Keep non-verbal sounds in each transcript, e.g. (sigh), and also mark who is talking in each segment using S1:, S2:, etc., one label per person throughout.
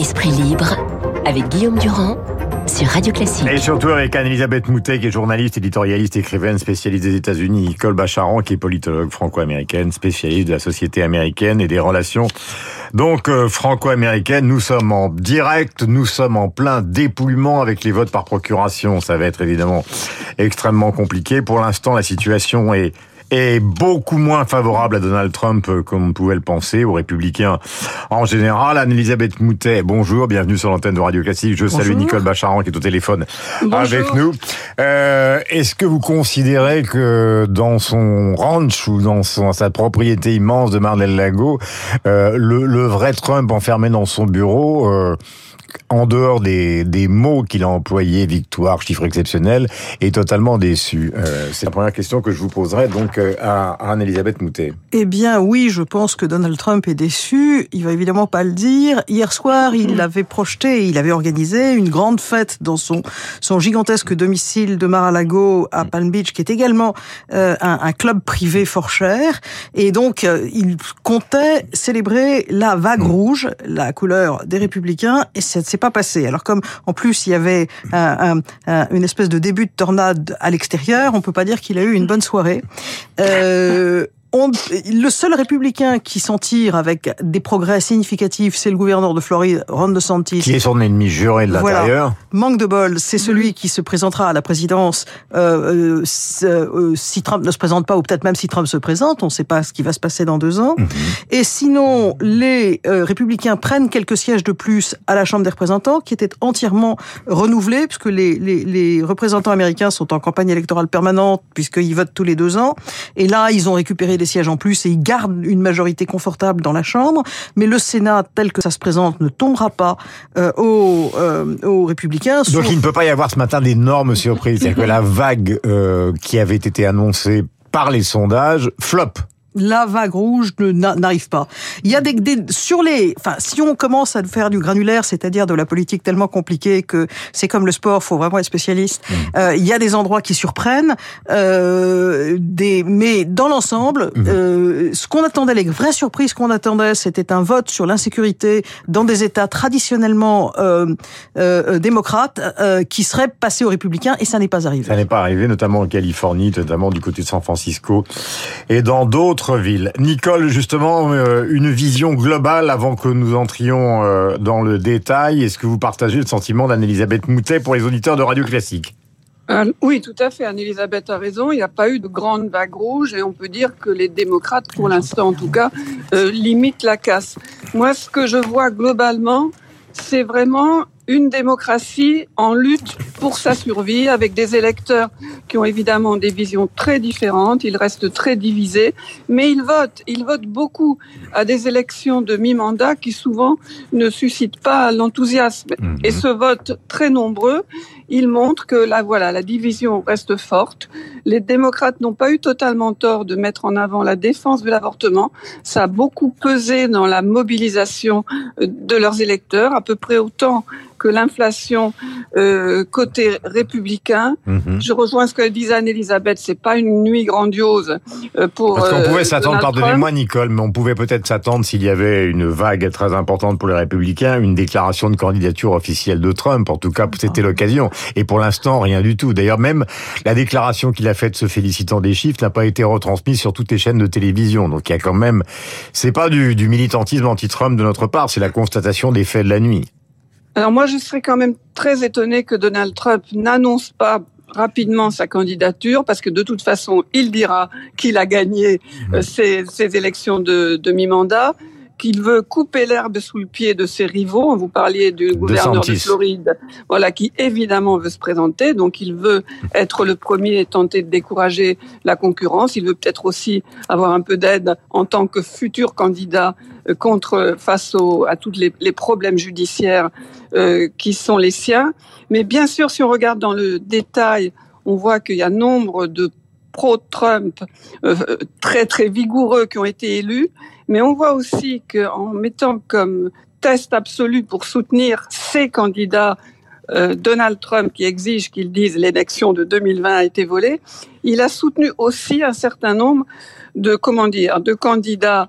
S1: Esprit libre avec Guillaume Durand sur Radio Classique.
S2: Et surtout avec Anne-Elisabeth Moutet, qui est journaliste, éditorialiste, écrivaine, spécialiste des États-Unis, Nicole Bacharan, qui est politologue franco-américaine, spécialiste de la société américaine et des relations donc euh, franco-américaines. Nous sommes en direct, nous sommes en plein dépouillement avec les votes par procuration. Ça va être évidemment extrêmement compliqué. Pour l'instant, la situation est est beaucoup moins favorable à Donald Trump euh, comme on pouvait le penser, aux républicains en général. Anne-Elisabeth Moutet, bonjour, bienvenue sur l'antenne de Radio Classique. Je salue Nicole Bacharan qui est au téléphone avec nous. Euh, Est-ce que vous considérez que dans son ranch ou dans, son, sa propriété immense de Mar-del-Lago, euh, le, le, vrai Trump enfermé dans son bureau... Euh, en dehors des, des mots qu'il a employés, victoire, chiffre exceptionnel, est totalement déçu? Euh, C'est la première question que je vous poserai donc à, à Anne-Elisabeth Moutet.
S3: Eh bien oui, je pense que Donald Trump est déçu. Il va évidemment pas le dire. Hier soir, il avait projeté, il avait organisé une grande fête dans son, son gigantesque domicile de Mar-a-Lago à. Palm Beach, qui est également euh, un, un, club privé fort cher. Et donc, euh, il comptait célébrer la vague rouge, la couleur des républicains, et c'est c'est pas passé. Alors comme en plus il y avait un, un, une espèce de début de tornade à l'extérieur, on peut pas dire qu'il a eu une bonne soirée. Euh, on, le seul républicain qui s'en tire avec des progrès significatifs, c'est le gouverneur de Floride, Ron DeSantis.
S2: Qui est son ennemi juré de l'intérieur.
S3: Manque de bol, c'est celui qui se présentera à la présidence euh, euh, euh, si Trump ne se présente pas, ou peut-être même si Trump se présente, on ne sait pas ce qui va se passer dans deux ans. Mm -hmm. Et sinon, les euh, républicains prennent quelques sièges de plus à la Chambre des représentants, qui était entièrement renouvelée, puisque les, les, les représentants américains sont en campagne électorale permanente, puisqu'ils votent tous les deux ans. Et là, ils ont récupéré des sièges en plus et ils gardent une majorité confortable dans la Chambre. Mais le Sénat, tel que ça se présente, ne tombera pas euh, aux, euh, aux républicains.
S2: Donc il ne peut pas y avoir ce matin d'énormes surprises. C'est-à-dire que la vague euh, qui avait été annoncée par les sondages flop
S3: la vague rouge n'arrive pas. Il y a des, des, sur les, enfin, si on commence à faire du granulaire, c'est-à-dire de la politique tellement compliquée que c'est comme le sport, faut vraiment être spécialiste. Mmh. Euh, il y a des endroits qui surprennent, euh, des, mais dans l'ensemble, mmh. euh, ce qu'on attendait, les vraies surprises qu'on attendait, c'était un vote sur l'insécurité dans des États traditionnellement euh, euh, démocrates euh, qui serait passé aux républicains, et ça n'est pas arrivé.
S2: Ça n'est pas arrivé, notamment en Californie, notamment du côté de San Francisco, et dans d'autres ville. Nicole, justement, euh, une vision globale avant que nous entrions euh, dans le détail. Est-ce que vous partagez le sentiment d'Anne-Elisabeth Moutet pour les auditeurs de Radio Classique?
S4: Euh, oui, tout à fait. Anne-Elisabeth a raison. Il n'y a pas eu de grande vague rouge et on peut dire que les démocrates, pour l'instant en tout cas, limitent la casse. Moi, ce que je vois globalement, c'est vraiment une démocratie en lutte pour sa survie, avec des électeurs qui ont évidemment des visions très différentes, ils restent très divisés, mais ils votent, ils votent beaucoup à des élections de mi-mandat qui souvent ne suscitent pas l'enthousiasme. Mmh. Et ce vote très nombreux, il montre que la voilà, la division reste forte. Les démocrates n'ont pas eu totalement tort de mettre en avant la défense de l'avortement. Ça a beaucoup pesé dans la mobilisation de leurs électeurs, à peu près autant que l'inflation euh, côté républicain. -hmm. Je rejoins ce que disait Anne-Elisabeth, c'est pas une nuit grandiose euh, pour.
S2: Parce qu'on pouvait euh, s'attendre, pardonnez-moi Nicole, mais on pouvait peut-être s'attendre s'il y avait une vague très importante pour les républicains, une déclaration de candidature officielle de Trump. En tout cas, c'était l'occasion. Et pour l'instant, rien du tout. D'ailleurs, même la déclaration qu'il a faite se félicitant des chiffres n'a pas été retransmise sur toutes les chaînes de télévision. Donc il y a quand même, c'est pas du, du militantisme anti-Trump de notre part, c'est la constatation des faits de la nuit.
S4: Alors moi, je serais quand même très étonné que Donald Trump n'annonce pas rapidement sa candidature parce que de toute façon, il dira qu'il a gagné mmh. ces, ces, élections de, de mi-mandat qu'il veut couper l'herbe sous le pied de ses rivaux. Vous parliez du gouverneur de, de Floride, voilà, qui évidemment veut se présenter. Donc, il veut être le premier et tenter de décourager la concurrence. Il veut peut-être aussi avoir un peu d'aide en tant que futur candidat euh, contre face au, à tous les, les, problèmes judiciaires euh, qui sont les siens. Mais bien sûr, si on regarde dans le détail, on voit qu'il y a nombre de pro-Trump euh, très très vigoureux qui ont été élus, mais on voit aussi qu'en mettant comme test absolu pour soutenir ces candidats euh, Donald Trump qui exige qu'ils disent l'élection de 2020 a été volée, il a soutenu aussi un certain nombre de comment dire de candidats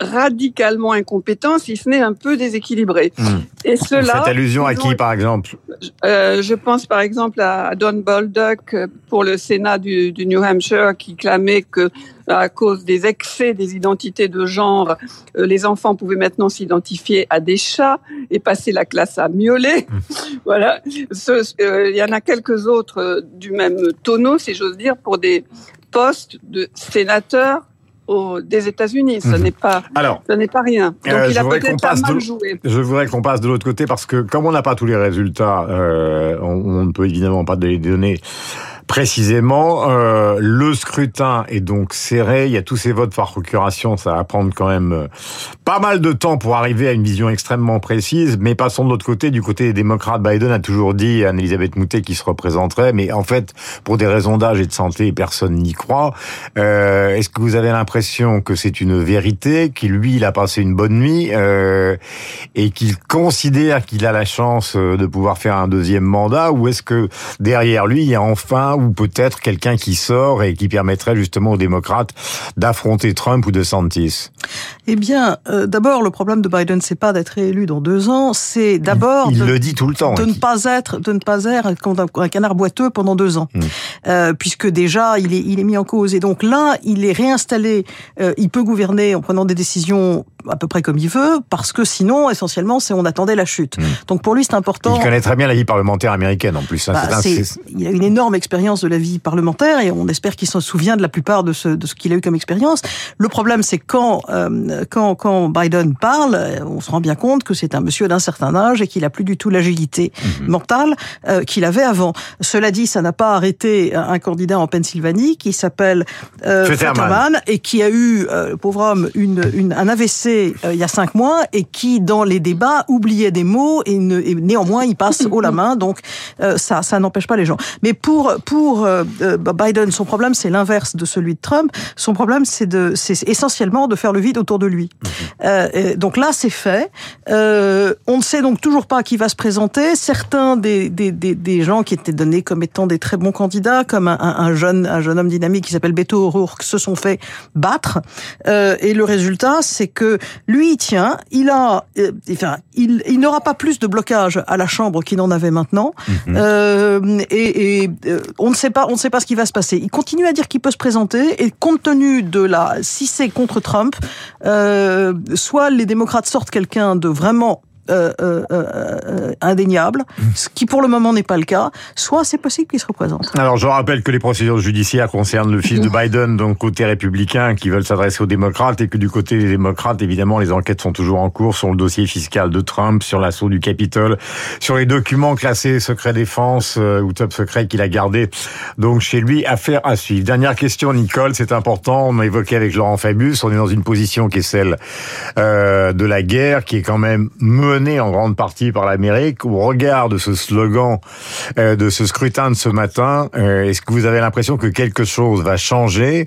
S4: radicalement incompétent, si ce n'est un peu déséquilibré.
S2: Hmm.
S4: Et cela.
S2: Faites allusion à qui, par exemple
S4: euh, Je pense par exemple à Don Bolduc pour le Sénat du, du, New Hampshire qui clamait que à cause des excès des identités de genre, euh, les enfants pouvaient maintenant s'identifier à des chats et passer la classe à miauler. (laughs) voilà. Euh, il y en a quelques autres euh, du même tonneau, si j'ose dire, pour des postes de sénateurs des États-Unis. Ce mhm. n'est pas, Alors, ce n'est pas rien. Donc euh, il a peut-être pas mal joué.
S2: Je voudrais qu'on passe de l'autre côté parce que comme on n'a pas tous les résultats, euh, on, on, ne peut évidemment pas les donner Précisément, euh, le scrutin est donc serré. Il y a tous ces votes par procuration. Ça va prendre quand même euh, pas mal de temps pour arriver à une vision extrêmement précise. Mais passons de l'autre côté. Du côté des démocrates, Biden a toujours dit à Anne-Elisabeth Moutet qu'il se représenterait. Mais en fait, pour des raisons d'âge et de santé, personne n'y croit. Euh, Est-ce que vous avez l'impression que c'est une vérité, qu'il lui, il a passé une bonne nuit euh, et qu'il considère qu'il a la chance euh, de pouvoir faire un deuxième mandat? Ou est-ce que derrière lui, il y a enfin ou peut-être quelqu'un qui sort et qui permettrait justement aux démocrates d'affronter Trump ou de Santis?
S3: Eh bien, euh, d'abord, le problème de Biden, c'est pas d'être élu dans deux ans, c'est d'abord
S2: il, le dit tout le temps
S3: de ne pas être de ne pas être un canard boiteux pendant deux ans, hmm. euh, puisque déjà il est il est mis en cause. Et donc là il est réinstallé, euh, il peut gouverner en prenant des décisions à peu près comme il veut, parce que sinon, essentiellement, c'est on attendait la chute. Hmm. Donc pour lui, c'est important.
S2: Il connaît très bien la vie parlementaire américaine en plus.
S3: Hein. Bah, il a une énorme expérience de la vie parlementaire et on espère qu'il s'en souvient de la plupart de ce, de ce qu'il a eu comme expérience. Le problème, c'est quand, euh, quand, quand Biden parle, on se rend bien compte que c'est un monsieur d'un certain âge et qu'il a plus du tout l'agilité hmm. mentale euh, qu'il avait avant. Cela dit, ça n'a pas arrêté un candidat en Pennsylvanie qui s'appelle euh, Futterman et qui a eu, euh, pauvre homme, une, une, un AVC euh, il y a cinq mois et qui, dans les débats, oubliait des mots et, ne, et néanmoins il passe (laughs) haut la main. Donc euh, ça, ça n'empêche pas les gens. Mais pour pour euh, Biden, son problème c'est l'inverse de celui de Trump. Son problème c'est de c'est essentiellement de faire le vide autour de lui. Mhm. donc là c'est fait. on ne sait donc toujours pas qui va se présenter. Certains des, des, des, des, gens qui étaient donnés comme étant des très bons candidats, comme un, un jeune un jeune homme dynamique qui s'appelle Beto O'Rourke, se sont fait battre. et le résultat c'est que lui, il tient. Il a, euh, enfin, il, il n'aura pas plus de blocage à la Chambre qu'il n'en avait maintenant. Mhm. euh, et, et euh, on ne sait pas, on ne sait pas ce qui va se passer. Il continue à dire qu'il peut se présenter. Et compte tenu de la, si c'est contre Trump, euh, soit les démocrates sortent quelqu'un de vraiment euh, euh, euh, indéniable, ce qui pour le moment n'est pas le cas, soit c'est possible qu'il se représente.
S2: Alors je rappelle que les procédures judiciaires concernent le fils de Biden, donc côté républicain, qui veulent s'adresser aux démocrates, et que du côté des démocrates, évidemment, les enquêtes sont toujours en cours sur le dossier fiscal de Trump, sur l'assaut du Capitole, sur les documents classés secret défense ou top secret qu'il a gardé. Donc chez lui, affaire à suivre. Dernière question, Nicole, c'est important, on a évoqué avec Laurent Fabius, on est dans une position qui est celle de la guerre, qui est quand même en grande partie par l'Amérique. Au regard de ce slogan, euh, de ce scrutin de ce matin, euh, est-ce que vous avez l'impression que quelque chose va changer?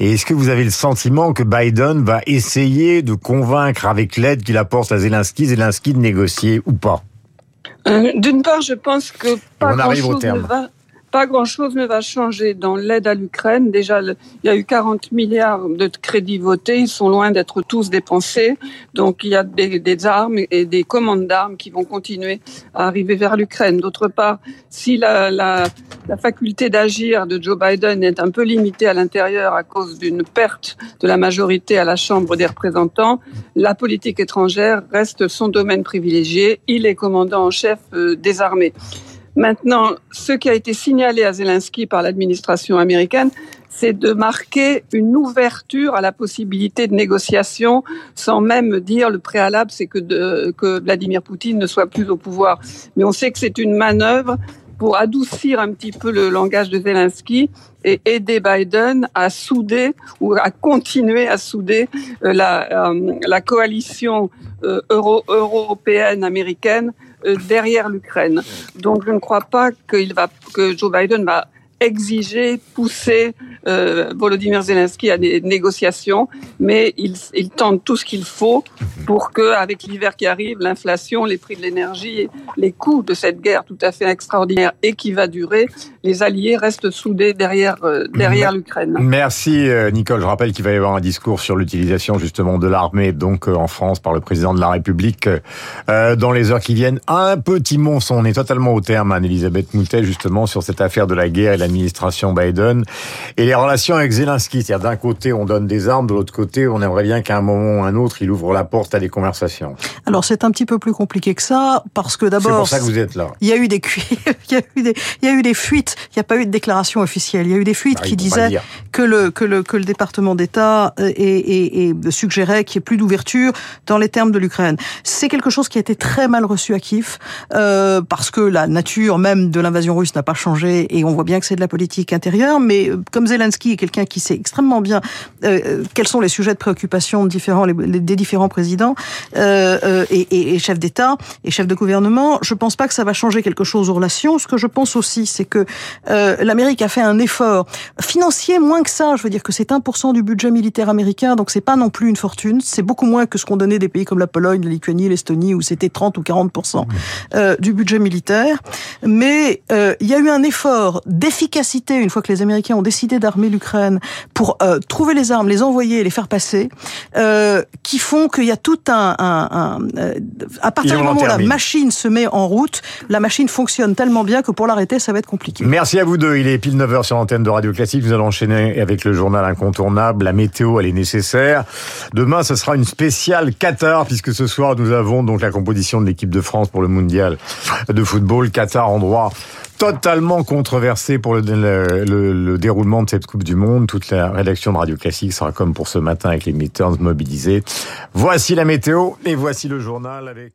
S2: Et est-ce que vous avez le sentiment que Biden va essayer de convaincre avec l'aide qu'il apporte à Zelensky, Zelensky de négocier ou pas?
S4: Euh, D'une part, je pense que pas grand-chose ne va pas grand-chose ne va changer dans l'aide à l'Ukraine. Déjà, il y a eu 40 milliards de crédits votés. Ils sont loin d'être tous dépensés. Donc, il y a des, armes et des commandes d'armes qui vont continuer à arriver vers l'Ukraine. D'autre part, si la, la, faculté d'agir de Joe Biden est un peu limitée à l'intérieur à cause d'une perte de la majorité à la Chambre des représentants, la politique étrangère reste son domaine privilégié. Il est commandant en chef euh, des armées. Maintenant, ce qui a été signalé à Zelensky par l'administration américaine, c'est de marquer une ouverture à la possibilité de négociation sans même dire le préalable, c'est que, que Vladimir Poutine ne soit plus au pouvoir. Mais on sait que c'est une manœuvre pour adoucir un petit peu le langage de Zelensky et aider Biden à souder ou à continuer à souder euh, la, euh, la coalition euh, euro, européenne américaine derrière l'Ukraine. Donc je ne crois pas qu'il va que Joe Biden va exiger, pousser euh, Volodymyr Zelensky à des négociations, mais il, il tente tout ce qu'il faut pour que, avec l'hiver qui arrive, l'inflation, les prix de l'énergie, les coûts de cette guerre tout à fait extraordinaire et qui va durer, les alliés restent soudés derrière euh, derrière l'Ukraine.
S2: Merci euh, Nicole. Je rappelle qu'il va y avoir un discours sur l'utilisation justement de l'armée donc en France par le président de la République dans les heures qui viennent. Un petit mot, on est totalement au terme, Anne-Elisabeth Moutet, justement sur cette affaire de la guerre et l'administration Biden et les relations avec Zelensky. C'est-à-dire d'un côté on donne des armes, de l'autre côté on aimerait bien qu'à un moment ou un autre il ouvre la porte à des conversations.
S3: Alors c'est un petit peu plus compliqué que ça parce que d'abord.
S2: C'est pour ça que vous êtes là.
S3: Il y a eu des (laughs) il y a eu des, il y a eu des fuites. Il n'y a pas eu de déclaration officielle. Il y a eu des fuites qui disaient que le que le que le département d'État et, et, et suggérait qu'il n'y ait plus d'ouverture dans les termes de l'Ukraine. C'est quelque chose qui a été très mal reçu à Kiev euh, parce que la nature même de l'invasion russe n'a pas changé et on voit bien que c'est de la politique intérieure. Mais euh, comme Zelensky est quelqu'un qui sait extrêmement bien euh, euh, quels sont les sujets de préoccupation de différents les, des différents présidents euh, euh, et, et chefs d'État et chefs de gouvernement, je pense pas que ça va changer quelque chose aux relations. Ce que je pense aussi, c'est que euh, l'Amérique a fait un effort financier moins que ça. Je veux dire que c'est 1% du budget militaire américain, donc c'est pas non plus une fortune. C'est beaucoup moins que ce qu'on donnait des pays comme la Pologne, la Lituanie, l'Estonie, où c'était 30 ou 40% euh, du budget militaire. Mais euh, il y a eu un effort d'efficacité une fois que les Américains ont décidé d'armer l'Ukraine pour euh, trouver les armes, les envoyer, les faire passer, euh, qui font qu'il y a tout un, un, un euh, à partir du moment où la machine se met en route, la machine fonctionne tellement bien que pour l'arrêter, ça va être compliqué.
S2: Merci à vous deux. Il est pile 9h sur l'antenne de Radio Classique. Nous allons enchaîner avec le journal incontournable. La météo, elle est nécessaire. Demain, ce sera une spéciale Qatar, puisque ce soir, nous avons donc la composition de l'équipe de France pour le mondial de football. Qatar, endroit totalement controversé pour le, le, le, le, déroulement de cette Coupe du Monde. Toute la rédaction de Radio Classique sera comme pour ce matin avec les metteurs mobilisés. Voici la météo et voici le journal avec...